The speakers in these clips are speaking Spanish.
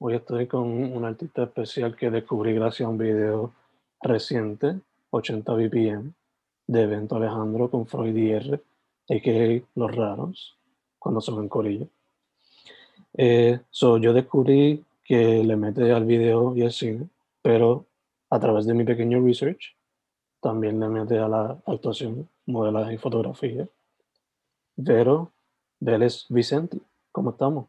Hoy estoy con un artista especial que descubrí gracias a un video reciente, 80 BPM, de Evento Alejandro con Freud y R, a.k.a. Los Raros, cuando son en corillo. Eh, so, yo descubrí que le mete al video y al cine, pero a través de mi pequeño research, también le mete a la actuación, modelaje y fotografía. Pero Vélez Vicente, ¿cómo estamos?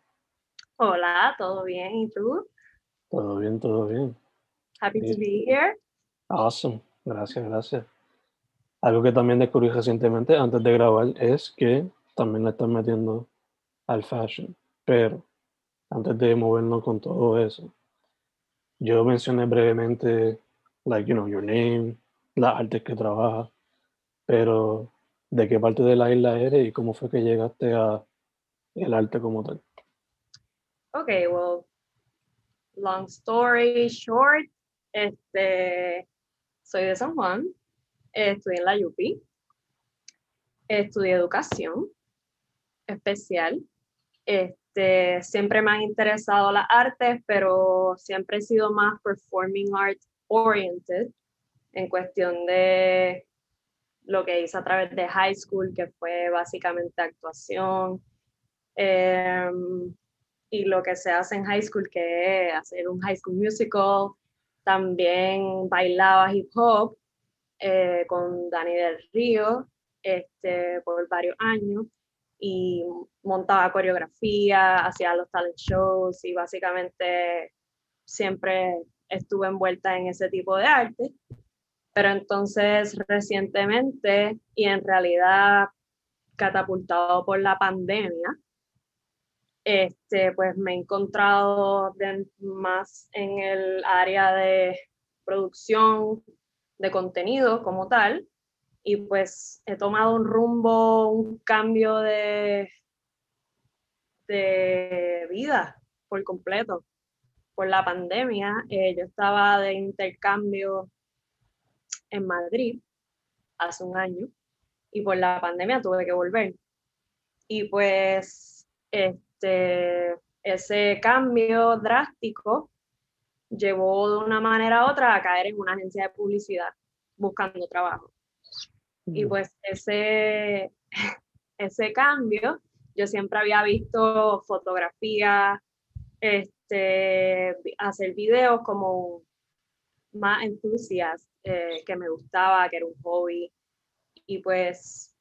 Hola, ¿todo bien? ¿Y tú? Todo bien, todo bien. Happy to be here. Awesome, gracias, gracias. Algo que también descubrí recientemente antes de grabar es que también le están metiendo al fashion. Pero antes de movernos con todo eso, yo mencioné brevemente, like, you know, your name, las artes que trabajas, pero ¿de qué parte de la isla eres y cómo fue que llegaste a el arte como tal? Okay, well, long story short, este, soy de San Juan, estudié en la UPI, estudié educación especial, este, siempre me han interesado las artes, pero siempre he sido más performing art oriented en cuestión de lo que hice a través de high school, que fue básicamente actuación. em, y lo que se hace en high school, que es hacer un high school musical. También bailaba hip hop eh, con Dani del Río este, por varios años y montaba coreografía, hacía los talent shows y básicamente siempre estuve envuelta en ese tipo de arte. Pero entonces recientemente y en realidad catapultado por la pandemia, este, pues me he encontrado más en el área de producción de contenido como tal y pues he tomado un rumbo, un cambio de, de vida por completo. Por la pandemia, eh, yo estaba de intercambio en Madrid hace un año y por la pandemia tuve que volver. Y pues este, ese cambio drástico llevó de una manera u otra a caer en una agencia de publicidad buscando trabajo. Y pues ese, ese cambio, yo siempre había visto fotografía, este, hacer videos como más entusiasta, eh, que me gustaba, que era un hobby. Y pues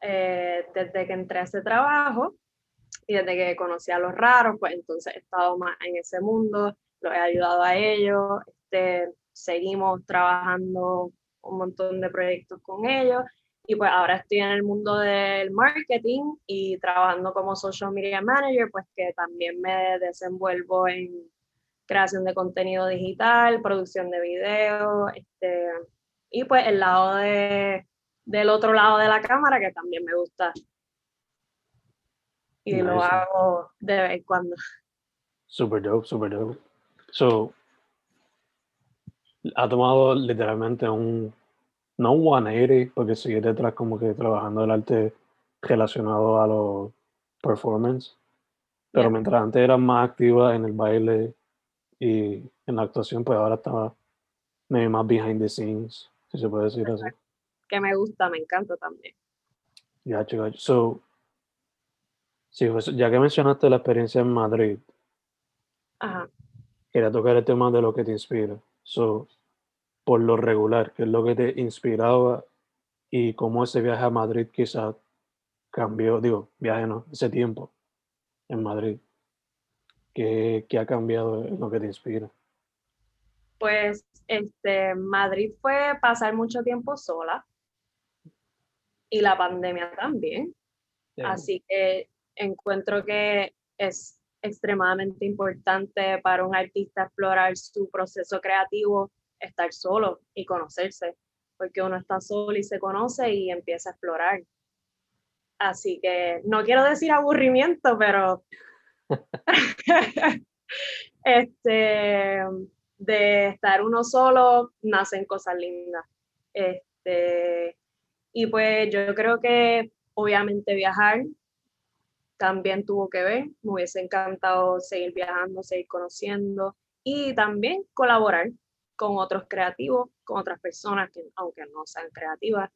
eh, desde que entré a ese trabajo y desde que conocí a los raros, pues entonces he estado más en ese mundo, los he ayudado a ellos, este, seguimos trabajando un montón de proyectos con ellos y pues ahora estoy en el mundo del marketing y trabajando como social media manager, pues que también me desenvuelvo en creación de contenido digital, producción de video, este, y pues el lado de, del otro lado de la cámara que también me gusta. Y lo hago de vez en cuando. Super dope, super dope. So, ha tomado literalmente un, no un 180, porque sigue detrás como que trabajando el arte relacionado a los performance, pero Yeah. mientras antes era más activa en el baile y en la actuación, pues ahora estaba maybe más behind the scenes, si se puede decir así. Que me gusta, me encanta también. Gacho, gacho. So, sí, pues, ya que mencionaste la experiencia en Madrid, Ajá. quería tocar el tema de lo que te inspira. So, por lo regular, ¿qué es lo que te inspiraba y cómo ese viaje a Madrid quizás cambió, digo, viaje no, ese tiempo en Madrid? ¿Qué, qué ha cambiado en lo que te inspira? Pues este, Madrid fue pasar mucho tiempo sola y la pandemia también. Así que encuentro que es extremadamente importante para un artista explorar su proceso creativo, estar solo y conocerse, porque uno está solo y se conoce y empieza a explorar. Así que no quiero decir aburrimiento, pero este, de estar uno solo nacen cosas lindas. Este, y pues yo creo que obviamente viajar también tuvo que ver. Me hubiese encantado seguir viajando, seguir conociendo y también colaborar con otros creativos, con otras personas que aunque no sean creativas,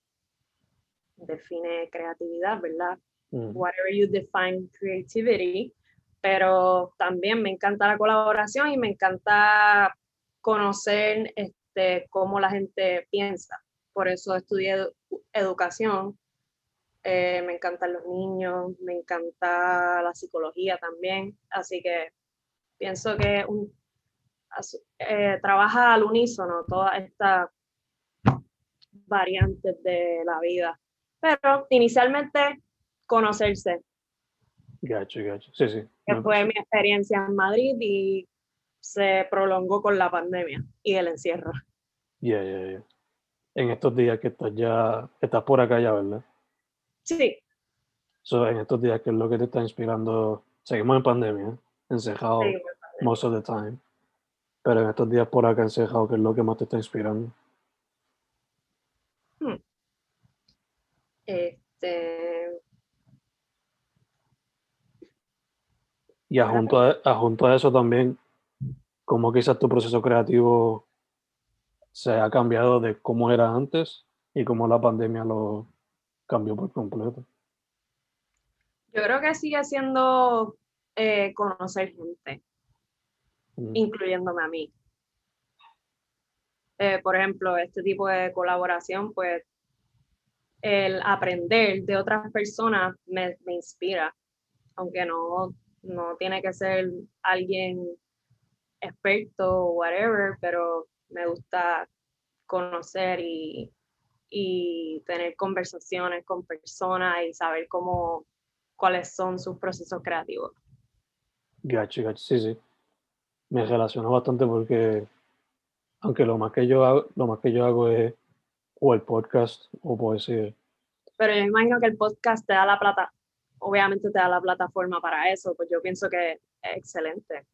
define creatividad, ¿verdad? Mm, Whatever you define creativity, pero también me encanta la colaboración y me encanta conocer este, cómo la gente piensa. Por eso estudié edu- educación, eh, me encantan los niños, me encanta la psicología también, así que pienso que un, eh, trabaja al unísono todas estas variantes de la vida. Pero inicialmente conocerse, Gacho, gacho. Sí, sí. que fue mi experiencia en Madrid y se prolongó con la pandemia y el encierro. Ya, ya, ya. En estos días que estás ya, estás por acá ya, ¿verdad? Sí, So, en estos días, ¿qué es lo que te está inspirando? Seguimos en pandemia, encejados sí, most of the time. Pero en estos días por acá encejado, ¿qué es lo que más te está inspirando? este, Y adjunto a, adjunto a eso también, cómo quizás tu proceso creativo se ha cambiado de cómo era antes y cómo la pandemia lo cambió por completo. yo creo que sigue siendo eh, conocer gente, Mm, incluyéndome a mí. Eh, por ejemplo, este tipo de colaboración, pues el aprender de otras personas me, me inspira, aunque no, no tiene que ser alguien experto o whatever, pero me gusta conocer y, y tener conversaciones con personas y saber cómo, cuáles son sus procesos creativos. Gacho, gacho, sí, sí. Me relaciono bastante porque, aunque lo más que yo hago, lo más que yo hago es o el podcast o poesía. Pero yo imagino que el podcast te da la plata, obviamente te da la plataforma para eso, pues yo pienso que es excelente.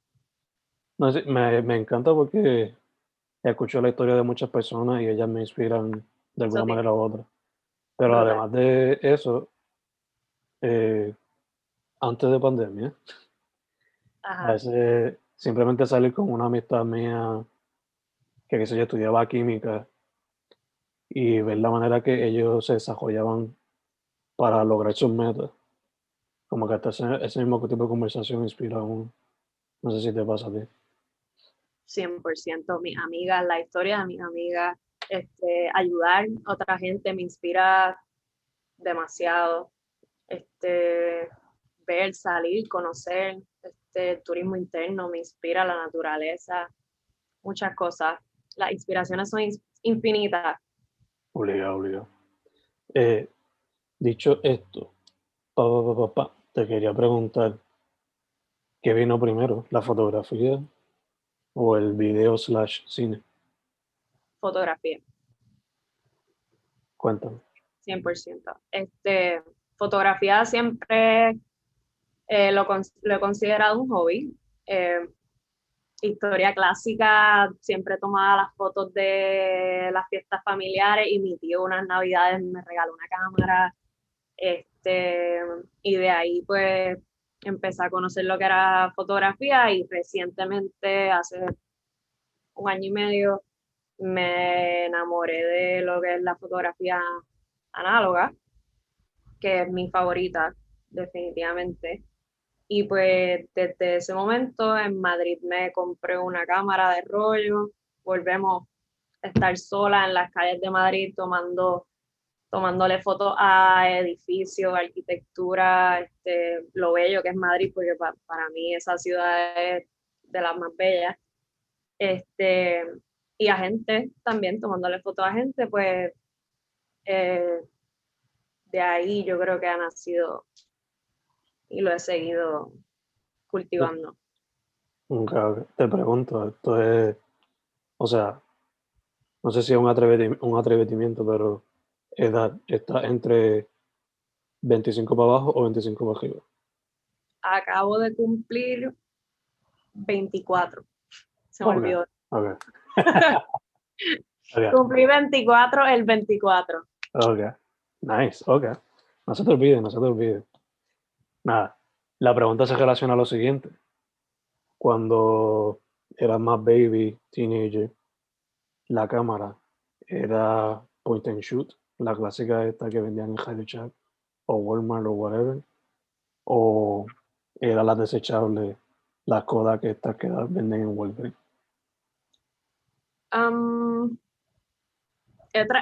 No sé, me, me encanta porque escucho la historia de muchas personas y ellas me inspiran de alguna manera u otra. Pero además de eso, eh, antes de pandemia, a veces simplemente salir con una amistad mía que sé yo, estudiaba química y ver la manera que ellos se desarrollaban para lograr sus metas. Como que hasta ese, ese mismo tipo de conversación inspira a uno. No sé si te pasa a ti. 100%. Mis amigas, la historia de mis amigas, este, ayudar a otra gente me inspira demasiado. Este, ver, salir, conocer, este, el turismo interno me inspira la naturaleza, muchas cosas. Las inspiraciones son infinitas. Obligado, obligado. Eh, dicho esto, pa, pa, pa, te quería preguntar, ¿qué vino primero? ¿La fotografía o el video slash cine? Fotografía, Cuéntame. 100%. Este, fotografía siempre eh, lo he considerado un hobby. Eh, historia clásica, siempre tomaba las fotos de las fiestas familiares y mi tío unas navidades me regaló una cámara. Este, y de ahí pues empecé a conocer lo que era fotografía y recientemente, hace un año y medio, me enamoré de lo que es la fotografía análoga, que es mi favorita, definitivamente. Y pues desde ese momento en Madrid me compré una cámara de rollo, volvemos a estar sola en las calles de Madrid tomando, tomándole fotos a edificios, arquitectura, este, lo bello que es Madrid, porque para mí esa ciudad es de las más bellas. Este, y a gente también, tomándole fotos a gente, pues eh, de ahí yo creo que ha nacido y lo he seguido cultivando. Te pregunto, esto es, o sea, no sé si es un, atrevimiento, un atrevimiento, pero edad está entre 25 para abajo o 25 para arriba. Acabo de cumplir 24. Se me olvidó. Cumplí 24 el 24. Ok. Nice. Ok. No se te olvide, no se te olvide. Nada, la pregunta se relaciona a lo siguiente. Cuando era más baby, teenager, la cámara era point and shoot, la clásica esta que vendían en Radio Chat o Walmart o whatever, o era la desechable, la Kodak estas que venden en Walgreens. Um,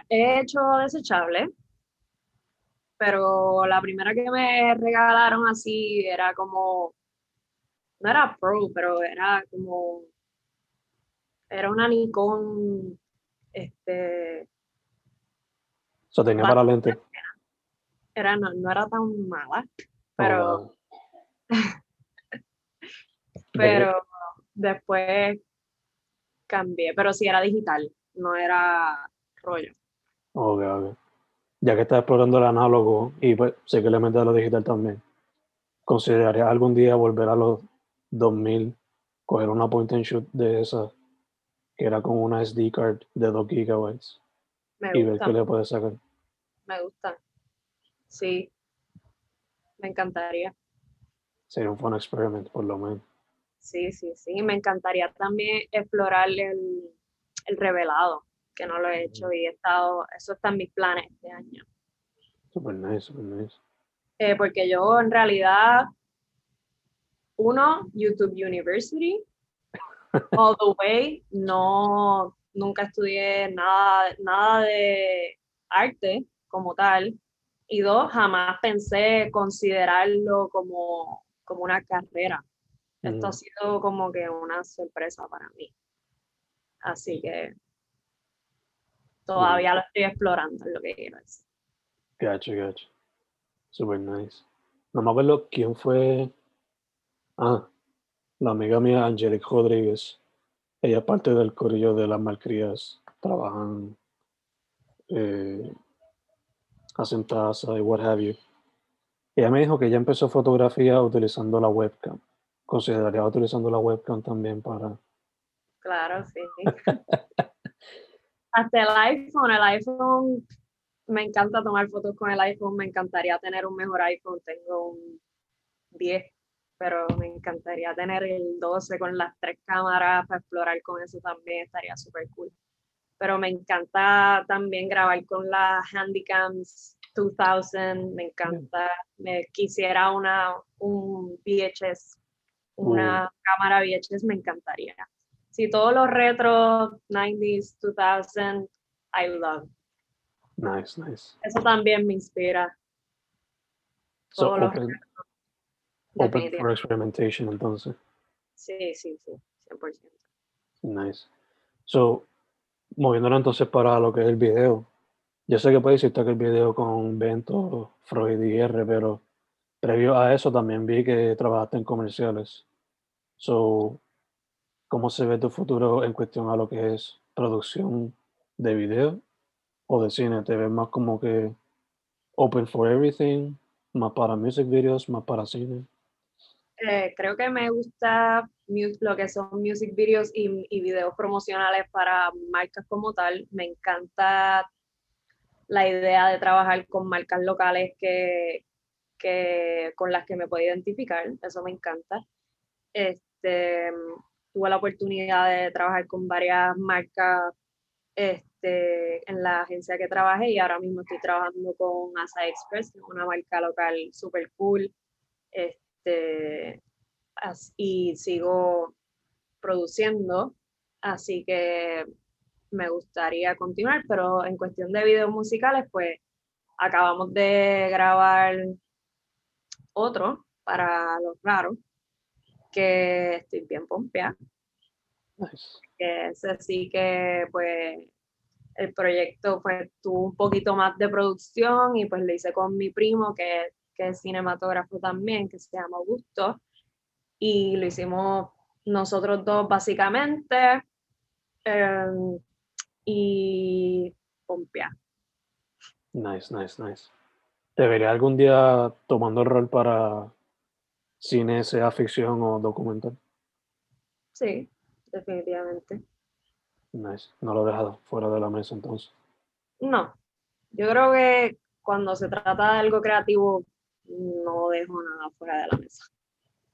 he hecho desechable, pero la primera que me regalaron así era como, no era pro, pero era como, era una Nikon, este... ¿Se tenía para lente? Era, no, no era tan mala, pero... Oh, pero después cambié, pero sí era digital, no era rollo. Ok, ok ya que estás explorando el análogo y pues sé que le metes a lo digital también, ¿considerarías algún día volver a los 2000, coger una point and shoot de esa, que era con una SD card de 2 gigabytes y ver qué le puedes sacar? Me gusta. Sí, me encantaría. Sería un fun experiment, por lo menos. Sí, sí, sí. Me encantaría también explorar el, el revelado que no lo he hecho y he estado, eso está en mis planes este año. Super nice, super nice. Eh, porque yo en realidad, uno, YouTube University, all the way, no, nunca estudié nada, nada de arte como tal. Y dos, jamás pensé considerarlo como, como una carrera. Esto ha sido como que una sorpresa para mí. Así que Todavía lo estoy explorando, es lo que quiero decir. Gacho, gacho. Super nice. Nomás verlo, ¿quién fue? Ah, la amiga mía, Angelique Rodríguez. Ella parte del corillo de las malcrías. Trabajan, eh, hacen taza y what have you. Ella me dijo que ya empezó fotografía utilizando la webcam. ¿Consideraría utilizando la webcam también para...? Claro, sí. hasta el iPhone, el iPhone, me encanta tomar fotos con el iPhone, me encantaría tener un mejor iPhone, tengo un 10, pero me encantaría tener el 12 con las tres cámaras para explorar con eso también, estaría súper cool. Pero me encanta también grabar con las Handycams 2000, me encanta, me quisiera una, un VHS, una cámara VHS, me encantaría si todos los retro 90s, 2000, I love. Nice, nice. Eso también me inspira. So open, open for experimentation entonces. Sí, sí, sí, 100%. Nice. So, moviéndolo entonces para lo que es el video. Yo sé que puede que el video con Bento, Freud y R, pero previo a eso también vi que trabajaste en comerciales. So, ¿Cómo se ve tu futuro en cuestión a lo que es producción de video o de cine? ¿Te ves más como que open for everything? ¿Más para music videos? ¿Más para cine? Eh, creo que me gusta lo que son music videos y, y, videos promocionales para marcas como tal. Me encanta la idea de trabajar con marcas locales que, que, con las que me puedo identificar. Eso me encanta. Este, tuve la oportunidad de trabajar con varias marcas este, en la agencia que trabajé y ahora mismo estoy trabajando con Asa Express, una marca local super cool. Este, y sigo produciendo, así que me gustaría continuar, pero en cuestión de videos musicales, pues acabamos de grabar otro para los raros, que estoy bien pompeada. Que es así que pues el proyecto pues tuvo un poquito más de producción y pues lo hice con mi primo que, que es cinematógrafo también, que se llama Augusto. Y lo hicimos nosotros dos básicamente. Em, y pompear. Nice, nice, nice. ¿Debería algún día tomando el rol para cine, sea ficción o documental? Sí, definitivamente. Nice. No lo he dejado fuera de la mesa entonces. No. Yo creo que cuando se trata de algo creativo, no dejo nada fuera de la mesa.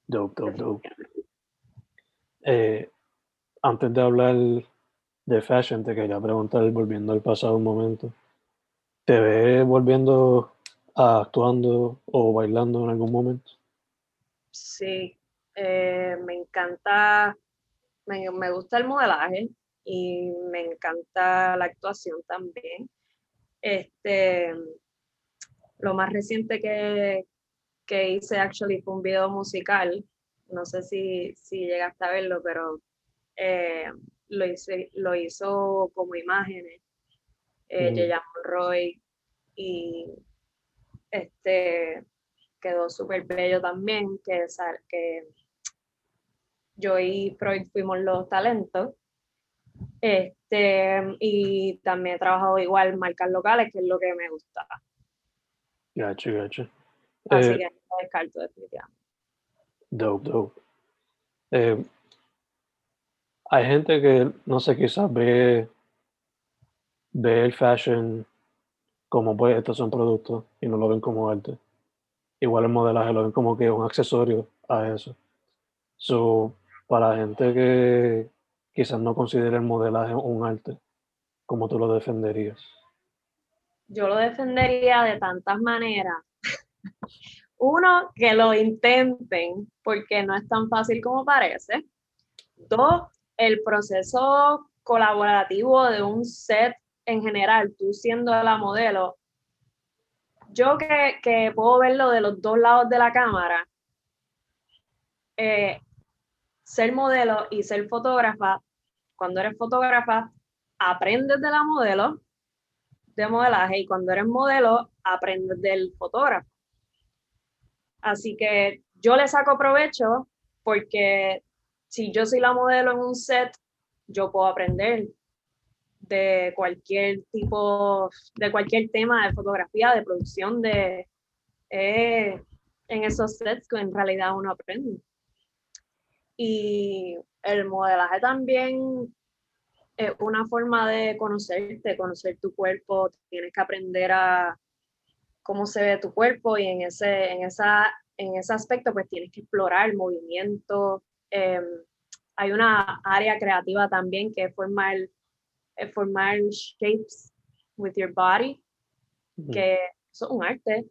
Dope, dope, dope. Eh, antes de hablar de fashion, te quería preguntar, volviendo al pasado un momento, ¿te ves volviendo a actuando o bailando en algún momento? Sí, eh, me encanta, me, me, gusta el modelaje y me encanta la actuación también. Este, lo más reciente que, que hice actually fue un video musical, no sé si, si llegaste a verlo, pero eh, lo, hice, lo hizo como imágenes, eh, Roy y este quedó súper bello también, que, que yo y Freud fuimos los talentos. Este, y también he trabajado igual marcas locales, que es lo que me gusta. Gacho, gacho. Así eh, que no descarto definitivamente. Dope, dope. Eh, hay gente que, no sé, quizás ve, ve el fashion como, pues, estos son productos y no lo ven como arte. Igual el modelaje lo ven como que un accesorio a eso. So, para gente que quizás no considere el modelaje un arte, ¿cómo tú lo defenderías? Yo lo defendería de tantas maneras. Uno, que lo intenten, porque no es tan fácil como parece. Dos, el proceso colaborativo de un set en general, tú siendo la modelo, yo que, puedo verlo de los dos lados de la cámara, eh, ser modelo y ser fotógrafa, cuando eres fotógrafa, aprendes de la modelo de modelaje y cuando eres modelo, aprendes del fotógrafo. Así que yo le saco provecho porque si yo soy la modelo en un set, yo puedo aprender de cualquier tipo, de cualquier tema de fotografía, de producción, de eh, en esos sets que en realidad uno aprende. Y el modelaje también es una forma de conocerte, conocer tu cuerpo, tienes que aprender a cómo se ve tu cuerpo y en ese, en esa, en ese aspecto pues tienes que explorar el movimiento, Em, hay una área creativa también que es formar, formar shapes with your body, que eso es un arte.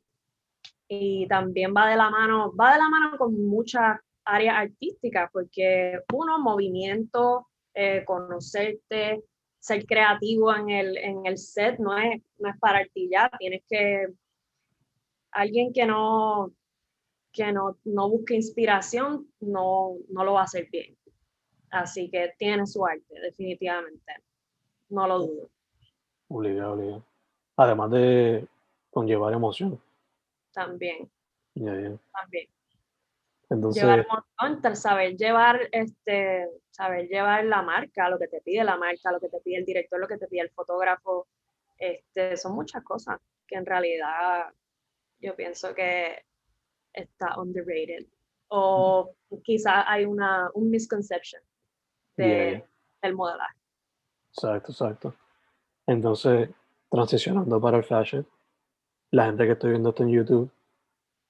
Y también va de la mano, va de la mano con muchas áreas artísticas, porque uno, movimiento, eh, conocerte, ser creativo en el, en el set, no es, no es para artillar, tienes que, alguien que no, que no, no busque inspiración no, no lo va a hacer bien. Así que tiene su arte, definitivamente. No lo dudo. Obligado, obligado. Además de conllevar emoción. También. También. Entonces, llevar emoción, saber llevar, este, saber llevar la marca, lo que te pide la marca, lo que te pide el director, lo que te pide el fotógrafo. Este, son muchas cosas que en realidad yo pienso que está underrated o quizás hay una, un misconception de Yeah, yeah. el modelaje. Exacto, exacto. Entonces, transicionando para el fashion, la gente que estoy viendo esto en YouTube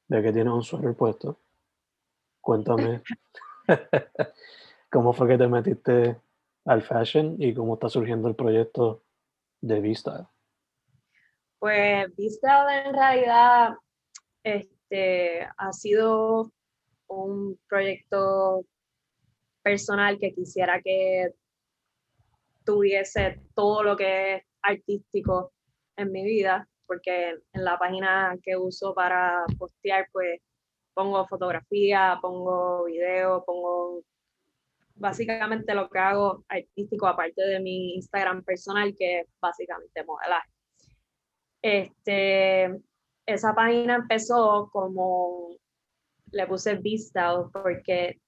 ve que tienes un suéter puesto. Cuéntame, ¿cómo fue que te metiste al fashion y cómo está surgiendo el proyecto de Vista? Pues Vista en realidad este, ha sido un proyecto personal que quisiera que tuviese todo lo que es artístico en mi vida, porque en la página que uso para postear, pues pongo fotografía, pongo video, pongo básicamente lo que hago artístico, aparte de mi Instagram personal, que es básicamente modelaje. Este, esa página empezó como, le puse V-Style porque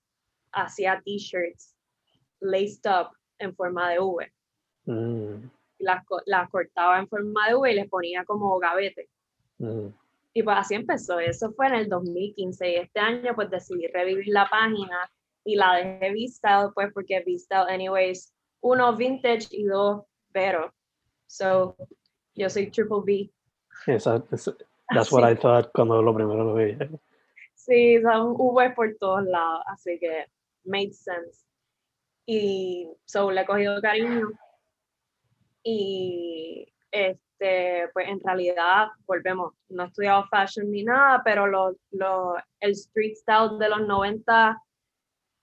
hacía t-shirts laced up en forma de V. Mm, Las, las cortaba en forma de V y les ponía como gavete. mm, Y pues así empezó. Eso fue en el 2015 y este año pues decidí revivir la página y la dejé V-Style pues porque V-Style anyways, uno vintage y dos vero. So, yo soy triple V. esa- esa- that's what I thought cuando lo primero lo veía. Sí, son V por todos lados, así que made sense. Y so le he cogido cariño. Y este, pues en realidad, volvemos, no he estudiado fashion ni nada, pero lo, el street style de los 90,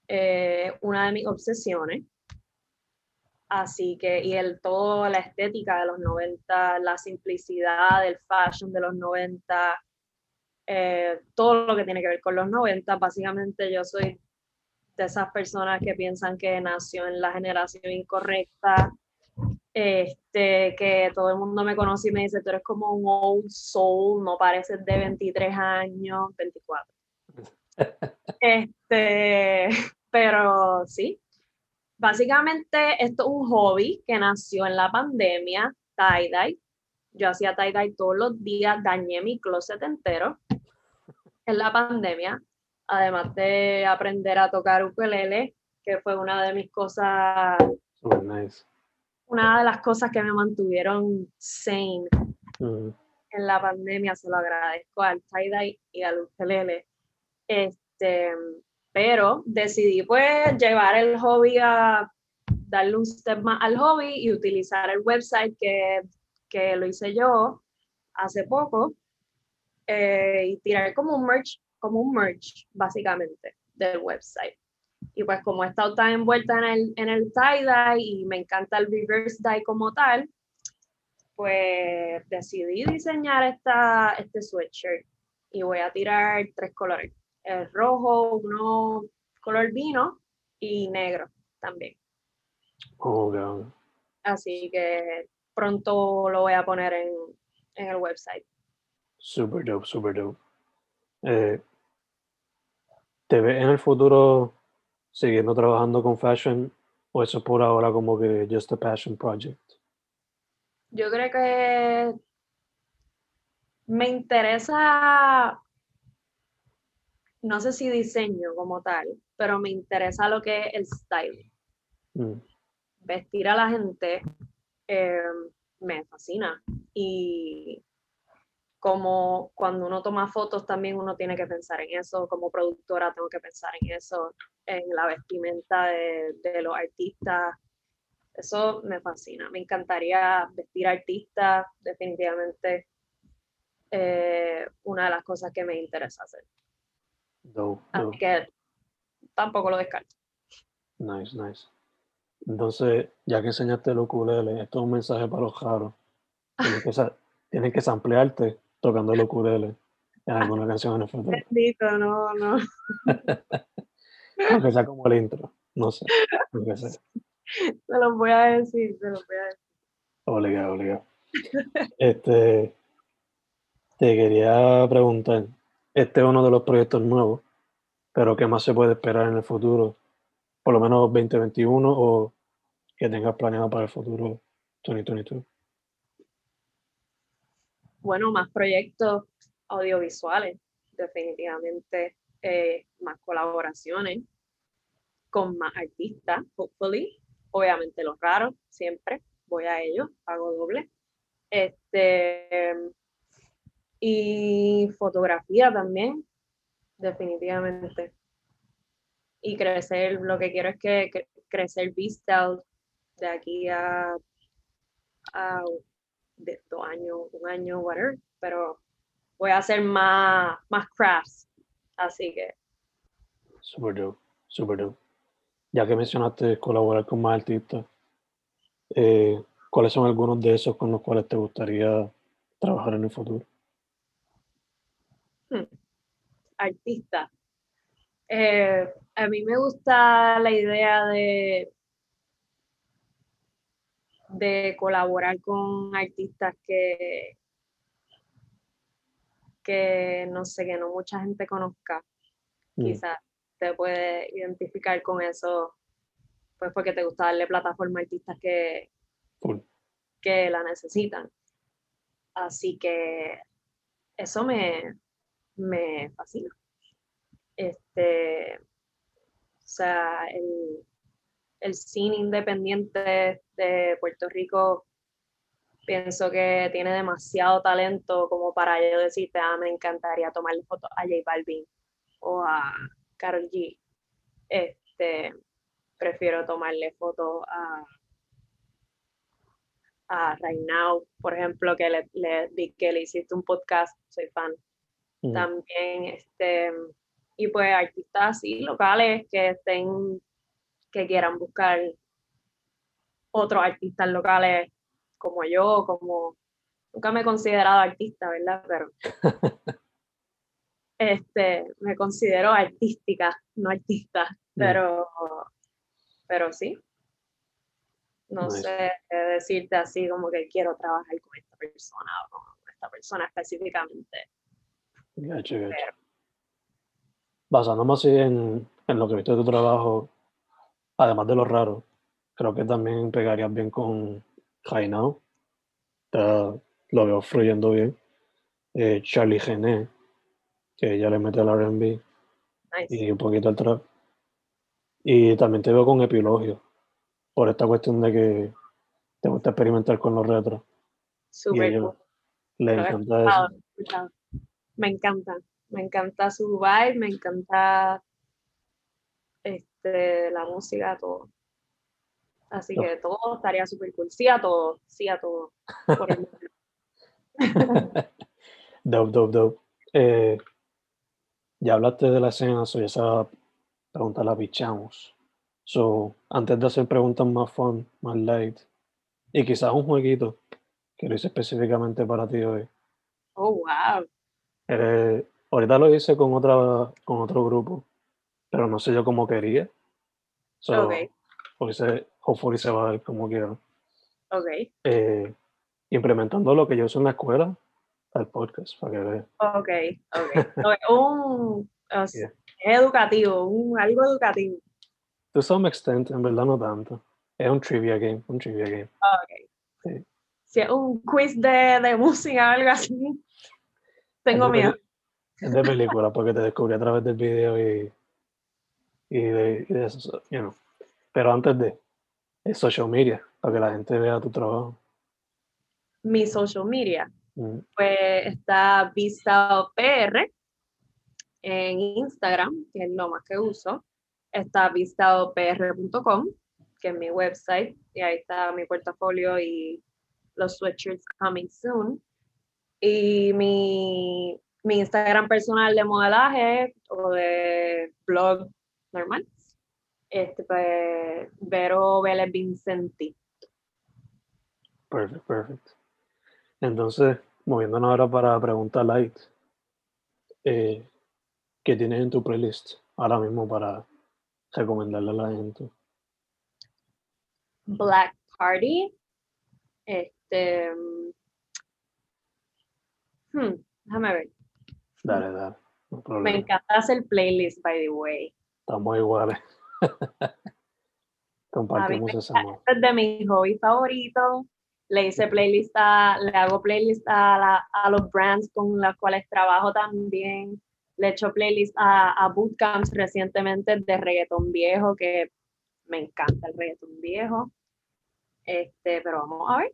eh, una de mis obsesiones. Así que, y el todo, la estética de los 90, la simplicidad del fashion de los 90, eh, todo lo que tiene que ver con los 90. Básicamente yo soy de esas personas que piensan que nació en la generación incorrecta, este, que todo el mundo me conoce y me dice, tú eres como un old soul, no pareces de 23 años, 24. Este, pero sí, básicamente esto es un hobby que nació en la pandemia, tie-dye. Yo hacía tie-dye todos los días, dañé mi closet entero en la pandemia, además de aprender a tocar ukulele, que fue una de mis cosas, Super nice. una de las cosas que me mantuvieron sane Mm, en la pandemia, se lo agradezco al tie-dye y al ukelele. Este, pero decidí pues llevar el hobby a darle un step más al hobby y utilizar el website que, que lo hice yo hace poco eh, y tirar como un merch, como un merch básicamente del website. Y pues como he estado tan envuelta en el, en el tie-dye y me encanta el reverse dye como tal, pues decidí diseñar esta, este sweatshirt y voy a tirar tres colores. El rojo, uno color vino y negro también. oh, God. Así que pronto lo voy a poner en, en el website. Super dope, super dope. Eh, ¿te ves en el futuro siguiendo trabajando con fashion o eso por ahora como que just a passion project? Yo creo que me interesa, no sé si diseño como tal, pero me interesa lo que es el style. Mm, vestir a la gente eh, me fascina. Y como cuando uno toma fotos también uno tiene que pensar en eso, como productora tengo que pensar en eso, en la vestimenta de, de los artistas. Eso me fascina. Me encantaría vestir artistas, definitivamente. eh, una de las cosas que me interesa hacer. dope, Así que tampoco lo descarto. Nice, nice. Entonces, ya que enseñaste el ukulele, esto es un mensaje para los raros. Tienes que, tienes que samplearte tocando el ukulele en alguna canción en el futuro. Bendito, no, no. Aunque sea como el intro. No sé. Sea. Se los voy a decir, se los voy a decir. Obligado, obligado. Este, te quería preguntar, este es uno de los proyectos nuevos, pero ¿qué más se puede esperar en el futuro? Por lo menos 2021 o que tengas planeado para el futuro 2022. Bueno, más proyectos audiovisuales, definitivamente. eh, más colaboraciones con más artistas, hopefully. Obviamente los raros, siempre voy a ellos, hago doble. Este, y fotografía también, definitivamente. Y crecer, lo que quiero es que, crecer vista de aquí a de dos años, un año, whatever, pero voy a hacer más, más crafts, así que. Super dope, super dope. Ya que mencionaste colaborar con más artistas, eh, ¿cuáles son algunos de esos con los cuales te gustaría trabajar en el futuro? Hmm. Artista. Eh, a mí me gusta la idea de de colaborar con artistas que, que no sé, que no mucha gente conozca. Mm. Quizás te puede identificar con eso, pues porque te gusta darle plataforma a artistas que, que la necesitan. Así que eso me, me fascina. Este, o sea, el, el cine independiente de Puerto Rico pienso que tiene demasiado talento como para yo decirte, ah, me encantaría tomarle fotos a J Balvin o a Karol G. Este, prefiero tomarle fotos a, a Right Now, por ejemplo, que le, le vi que le hiciste un podcast, soy fan. Mm. También, este, y pues artistas así locales que estén que quieran buscar otros artistas locales como yo, como nunca me he considerado artista, ¿verdad? Pero este, me considero artística, no artista, mm. pero, pero sí. No sé decirte así como que quiero trabajar con esta persona o con esta persona específicamente. Basándome así en, en lo que viste de tu trabajo, además de lo raro, creo que también pegarías bien con Jainao. lo veo fluyendo bien. Eh, Charlie Gené, que ella le mete el RB y un poquito el trap. Y también te veo con Epilogio, por esta cuestión de que te gusta experimentar con los retros. Súper cool. Le encanta eso. Me encanta, me encanta su vibe, me encanta este, la música, todo. Así que todo estaría súper cool. Sí a todo, sí a todo. dope, dope, dope. Eh, ya hablaste de la escena, soy esa pregunta la pichamos. So, antes de hacer preguntas más fun, más light, y quizás un jueguito que lo hice específicamente para ti hoy. Oh, wow. ahorita lo hice con, otra, con otro grupo, pero no sé yo cómo quería. So, okay. hopefully se va a ver como quiero. Ok. Eh, implementando lo que yo uso en la escuela al podcast, para que vean. Ok, ok. un, es educativo, un, algo educativo. To some extent, en verdad no tanto. Es un trivia game, un trivia game. Ok. Sí. Si es un quiz de, de música o algo así, tengo miedo. Es de película, porque te descubrí a través del video y y de, eso, Pero antes de, es social media, para que la gente vea tu trabajo. Mi social media, mm. pues está Vista PR en Instagram, que es lo más que uso. Está vistaopr.com, que es mi website, y ahí está mi portafolio y los sweatshirts coming soon. Y mi, mi Instagram personal de modelaje o de blog normal. Este, pues, Vero Vélez Vincenti. Perfecto, perfecto. Entonces, moviéndonos ahora para preguntar light, eh, ¿qué tienes en tu playlist ahora mismo para recomendarle a la gente? Black Party. Este. Hmm, déjame ver. Dale, dale. Me encanta hacer playlist, by the way. Estamos iguales. Compartimos esa Es de mis hobbies favoritos. Le hice playlist le hago playlist a, a, los brands con los cuales trabajo también. le he hecho playlist a, a bootcamps recientemente de reggaetón viejo, que me encanta el reggaetón viejo. Este, pero vamos a ver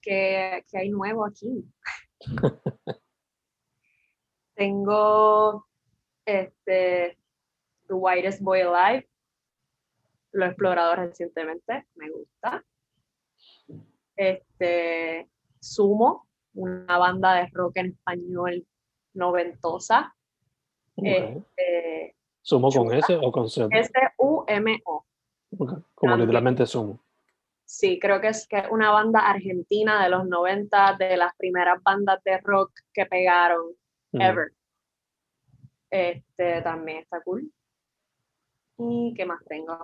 qué, qué hay nuevo aquí. Tengo este The Whitest Boy Alive. Lo he explorado recientemente, me gusta. Este Sumo, una banda de rock en español noventosa. Este, ¿Sumo con. S o con Z? S-U-M-O. Como También. literalmente sumo. Sí, creo que es que es una banda argentina de los 90, de las primeras bandas de rock que pegaron ever. Este también está cool. ¿Y qué más tengo?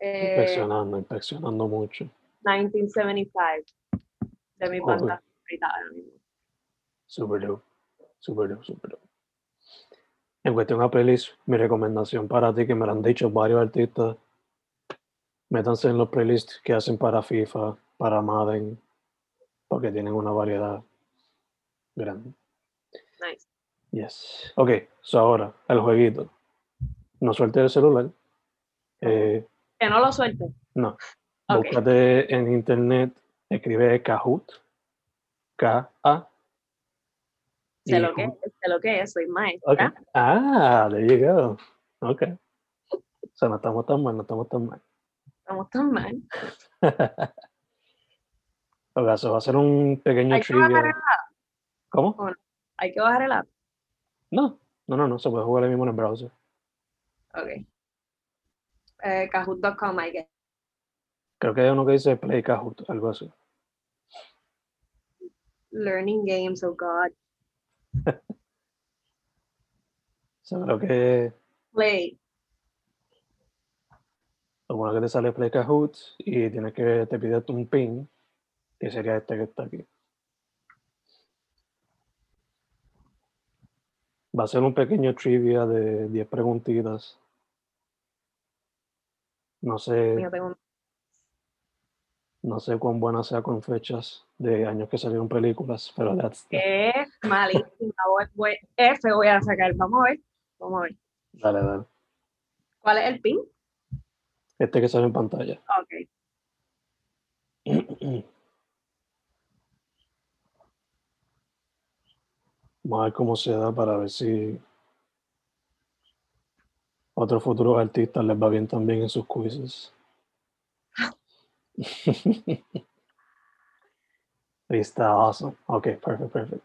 Eh, Inspeccionando, inspeccionando mucho. 1975, de mi banda favorita ahora mismo. Super dope. Super dope, super dope. En cuestión a playlist, mi recomendación para ti, que me lo han dicho varios artistas, métanse en los playlists que hacen para FIFA, para Madden, porque tienen una variedad grande. Nice. Yes. Ok, so ahora, el jueguito. No suelte el celular. Eh, Que no lo suelte. no. Ok. Búscate en internet, escribe Kahoot. K-A. Sé y lo que sé lo que es, soy maestra. Ah, there you go. Ok. O sea, no estamos tan mal, no estamos tan mal. Estamos tan mal. Va a ser un pequeño Hay que bajar trivia. el app. ¿Cómo? Hay que bajar el app. No, no, no, no, se puede jugar ahí mismo en el browser. Ok. Eh, Kahoot.com, I guess. Creo que hay uno que dice Play Kahoot, algo así. Learning games, oh God. O sea, creo que Play. lo bueno que te sale Play Kahoot y tienes que te pide un pin, que sería este que está aquí. Va a ser un pequeño trivia de 10 preguntitas. No sé, no sé cuán buena sea con fechas de años que salieron películas, pero that's Es malísima. Voy, voy- F voy a sacar. Vamos a ver. Vamos a ver. Dale, dale. ¿Cuál es el pin? Este que sale en pantalla. Ok. Vamos a ver cómo se da para ver si otros futuros artistas les va bien también en sus quizzes. Está, awesome. Ok, perfect, perfect.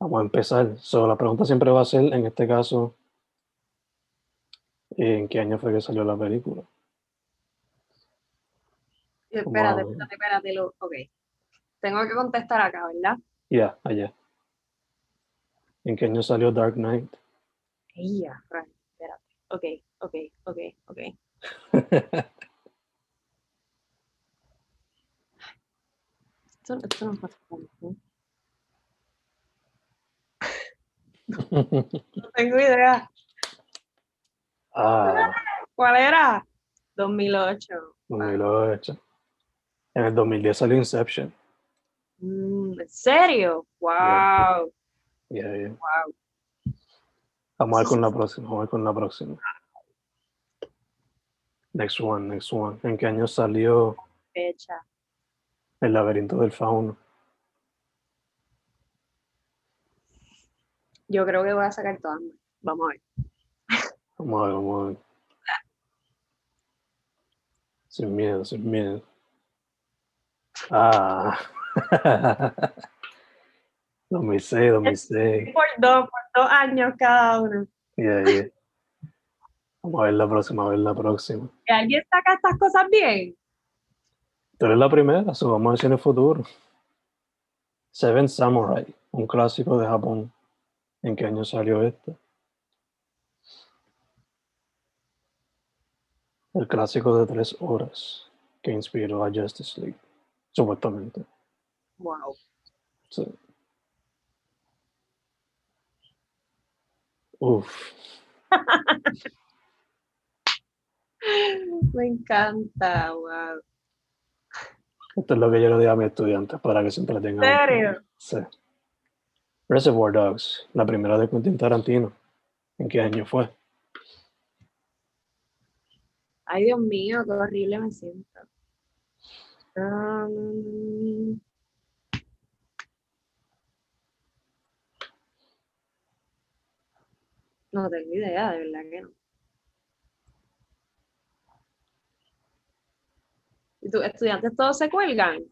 Vamos a empezar. So, la pregunta siempre va a ser, en este caso, ¿en qué año fue que salió la película? Espérate, espérate, espérate. Ok. Tengo que contestar acá, ¿verdad? Ya, allá. ¿En qué año salió Dark Knight? Ya, right, espérate. Ok, ok, ok, ok. Esto, esto no pasa tanto. No tengo idea. ah, ¿Cuál era? 2008. 2008. En el 2010 salió Inception. Mm, ¿En serio? Wow. Yeah, yeah. Wow. Vamos a ver con la próxima, vamos a ver con la próxima. Next one, next one. ¿En qué año salió Fecha. El laberinto del fauno? Yo creo que voy a sacar todas. Vamos a ver. Vamos a ver, vamos a ver. Sin miedo, sin miedo. Ah. 2006, 2006. Por dos, por dos años cada uno. Yeah, yeah. Vamos a ver la próxima, a ver la próxima. ¿Que alguien saca estas cosas bien? Tú eres la primera, so vamos a el futuro. Seven Samurai, un clásico de Japón. ¿En qué año salió este? El clásico de tres horas que inspiró a Justice League, supuestamente. Wow. Sí. Uf, Me encanta, wow. Esto es lo que yo le digo a mis estudiantes para que se entretengan. ¿En serio? Sí. Reservoir Dogs, la primera de Quentin Tarantino. ¿En qué año fue? Ay, Dios mío, qué horrible me siento. Um, no tengo idea, de verdad que no. ¿Y tus estudiantes todos se cuelgan?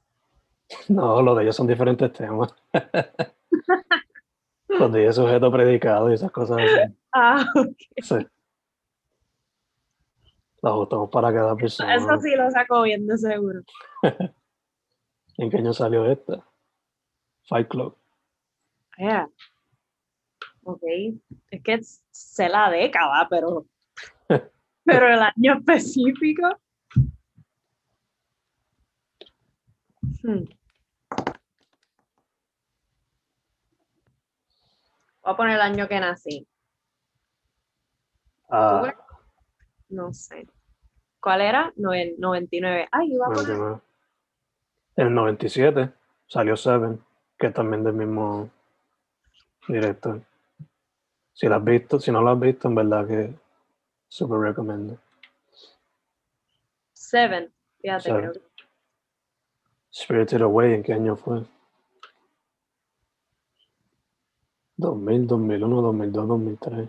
No, los de ellos son diferentes temas. los de ellos sujeto predicado y esas cosas así. Ah, ok. Sí. Lo ajustamos para cada persona. Eso sí lo saco bien de seguro. ¿En qué año salió esta? Fight Club. Yeah. Ok. Es que sé la década, pero. pero el año específico. Hmm. Voy a poner el año que nací. Ah, No sé. ¿Cuál era? No, el 99. Ay, iba a poner. 99. En el 97 salió Seven, que es también del mismo director. Si lo has visto, si no lo has visto, en verdad que super recomiendo. Seven. Fíjate, Seven. creo Spirited Away, ¿en qué año fue? 2000, 2001, 2002, 2003.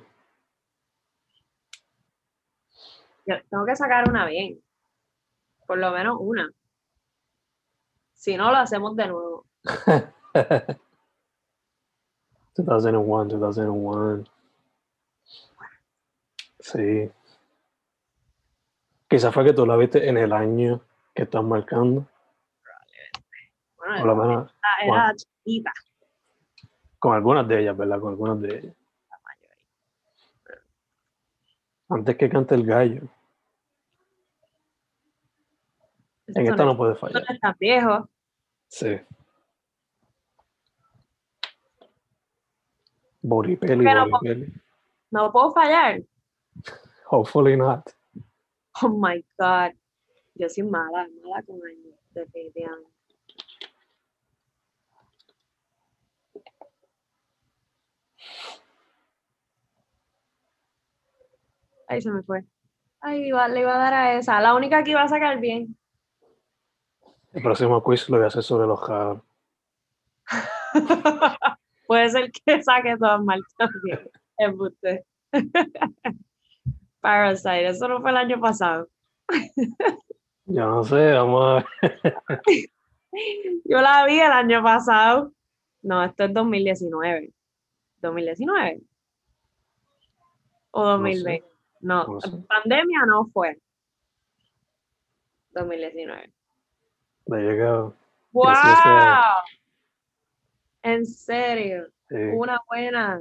yo tengo que sacar una bien. Por lo menos una. Si no, lo hacemos de nuevo. 2001, 2001. Sí. Quizás fue que tú la viste en el año que estás marcando. Bueno, Por lo menos era, chiquita. con algunas de ellas, ¿verdad? Con algunas de ellas. la mayoría. Antes que cante el gallo. En esta no, no puede esto fallar. no es tan viejo. Sí. Boripeli, Boripeli. No puedo fallar. Hopefully not. Oh my God. Yo soy mala, mala con años, definitivamente. Ahí se me fue. Ay, iba- le iba a dar a esa. La única que iba a sacar bien. El próximo quiz lo voy a hacer sobre los cabros. Puede ser que saque todas mal también. Embuste. Parasite, eso no fue el año pasado. Yo no sé, vamos a ver. Yo la vi el año pasado. No, esto es 2019. ¿2019? ¿O sé. 2020? No, No sé. pandemia no fue. 2019. Le llegado. ¡Wow! sí, ese- En serio, Sí. una buena.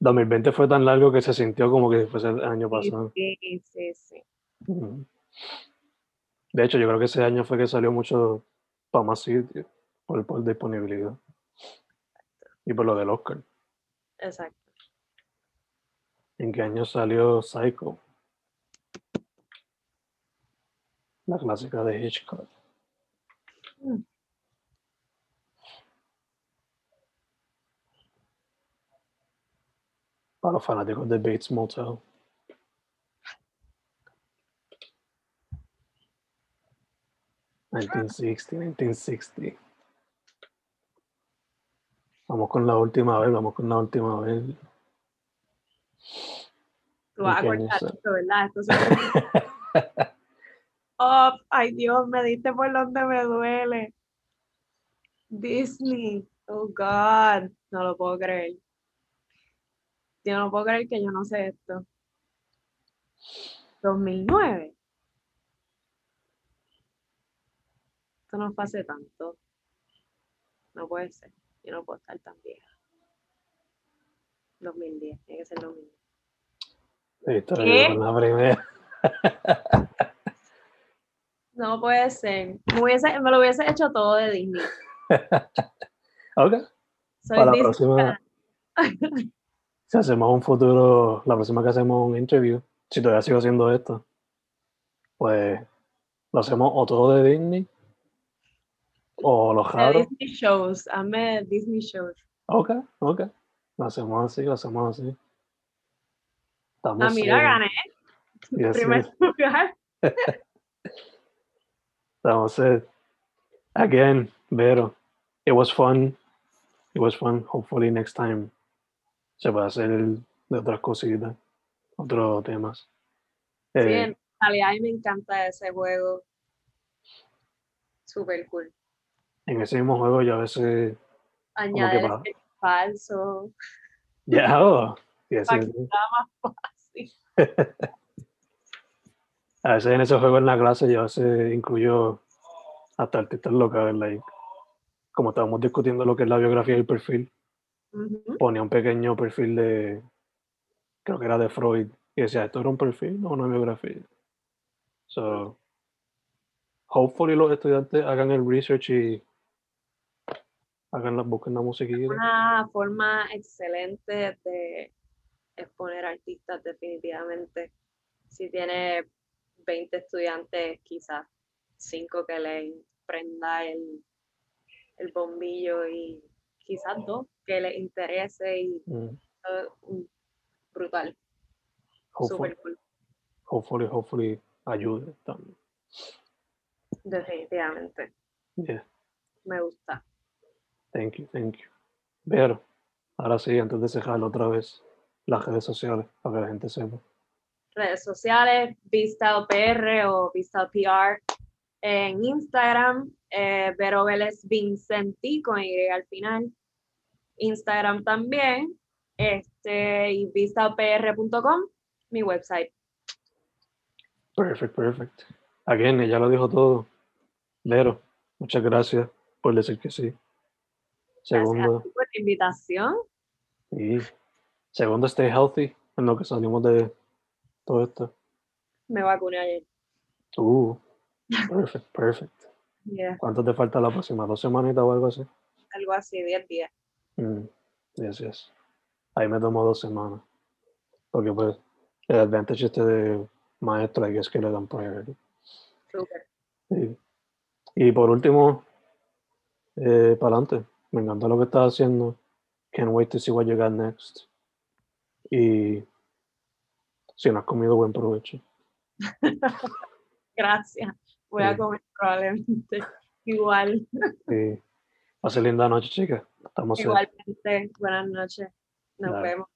2020 fue tan largo que se sintió como que fuese el año pasado. sí, sí, sí. De hecho, yo creo que ese año fue que salió mucho para más sitios, por, por disponibilidad. Y por lo del Oscar. Exacto. ¿En qué año salió Psycho? La clásica de Hitchcock. Mm. Para los fanáticos de Bates Motel. ...1960, 1960. Vamos con la última vez, vamos con la última vez. Tú vas a ¿En qué año cortar esto, ¿verdad? Esto se- Oh, ay Dios, me diste por donde me duele. Disney, oh God, no lo puedo creer. Yo no puedo creer que yo no sé esto. 2009. Esto no hace tanto. No puede ser. Yo no puedo estar tan vieja. 2010, tiene que ser 2010. Listo, ¿Qué? con la primera. No puede ser. Me, hubiese- me lo hubiese hecho todo de Disney. Ok. Soy Para la Disney próxima, si hacemos un futuro, la próxima que hacemos un interview, si todavía sigo haciendo esto, pues lo hacemos o todo de Disney O los raros. Disney shows, hazme Disney shows. Ok, ok. Lo hacemos así, lo hacemos así. Estamos Ah, mira, eh, gané. yes, Primer yes. lugar. Estamos again, Vero. It was fun. It was fun. Hopefully next time se a hacer de otras cositas, otros temas. Sí, Eh, en realidad a mí me encanta ese juego. Super cool. en ese mismo juego yo a veces Añade el falso. ya oh, que sea más fácil. a veces en ese juego en la clase yo a veces incluyo hasta artistas locales like, como estábamos discutiendo lo que es la biografía y el perfil Ponía un pequeño perfil de creo que era de Freud y decía esto era un perfil o una biografía so hopefully los estudiantes hagan el research y hagan la busquen la musiquita Una forma excelente de exponer artistas, definitivamente. Si tiene 20 estudiantes, quizás 5 que le prenda el, el bombillo y quizás dos que les interese y Mm, un- brutal, hopefully, super cool, hopefully hopefully ayude también. Definitivamente. yeah. Me gusta. thank you thank you. Pero ahora sí antes de cerrarlo otra vez las redes sociales para que la gente sepa. Redes sociales, Vista PR o Vista PR en Instagram, eh, Vero Vélez Vincenti con Y al final, Instagram también, este, y vistapr.com, mi website. Perfect, perfect. Again, ella lo dijo todo. Vero, muchas gracias por decir que sí. Gracias Segundo, ti por la invitación. y segundo, stay healthy en lo que salimos de todo esto. Me vacuné ayer. Uh, perfect, perfect. Yeah, ¿Cuánto te falta la próxima? ¿Dos semanitas o algo así? algo así, 10 días. Mm, yes, yes. Ahí me tomo dos semanas. Porque pues, el advantage este de maestro ahí es que le dan priority. Súper. Sí. Y por último, eh, para adelante. Me encantó lo que estás haciendo. Can't wait to see what you got next. Y si no has comido, buen provecho. Gracias. Voy a Sí. comer probablemente. Igual. Y pase linda noche, chicas. Estamos. Igualmente. Buenas noches. Nos vemos.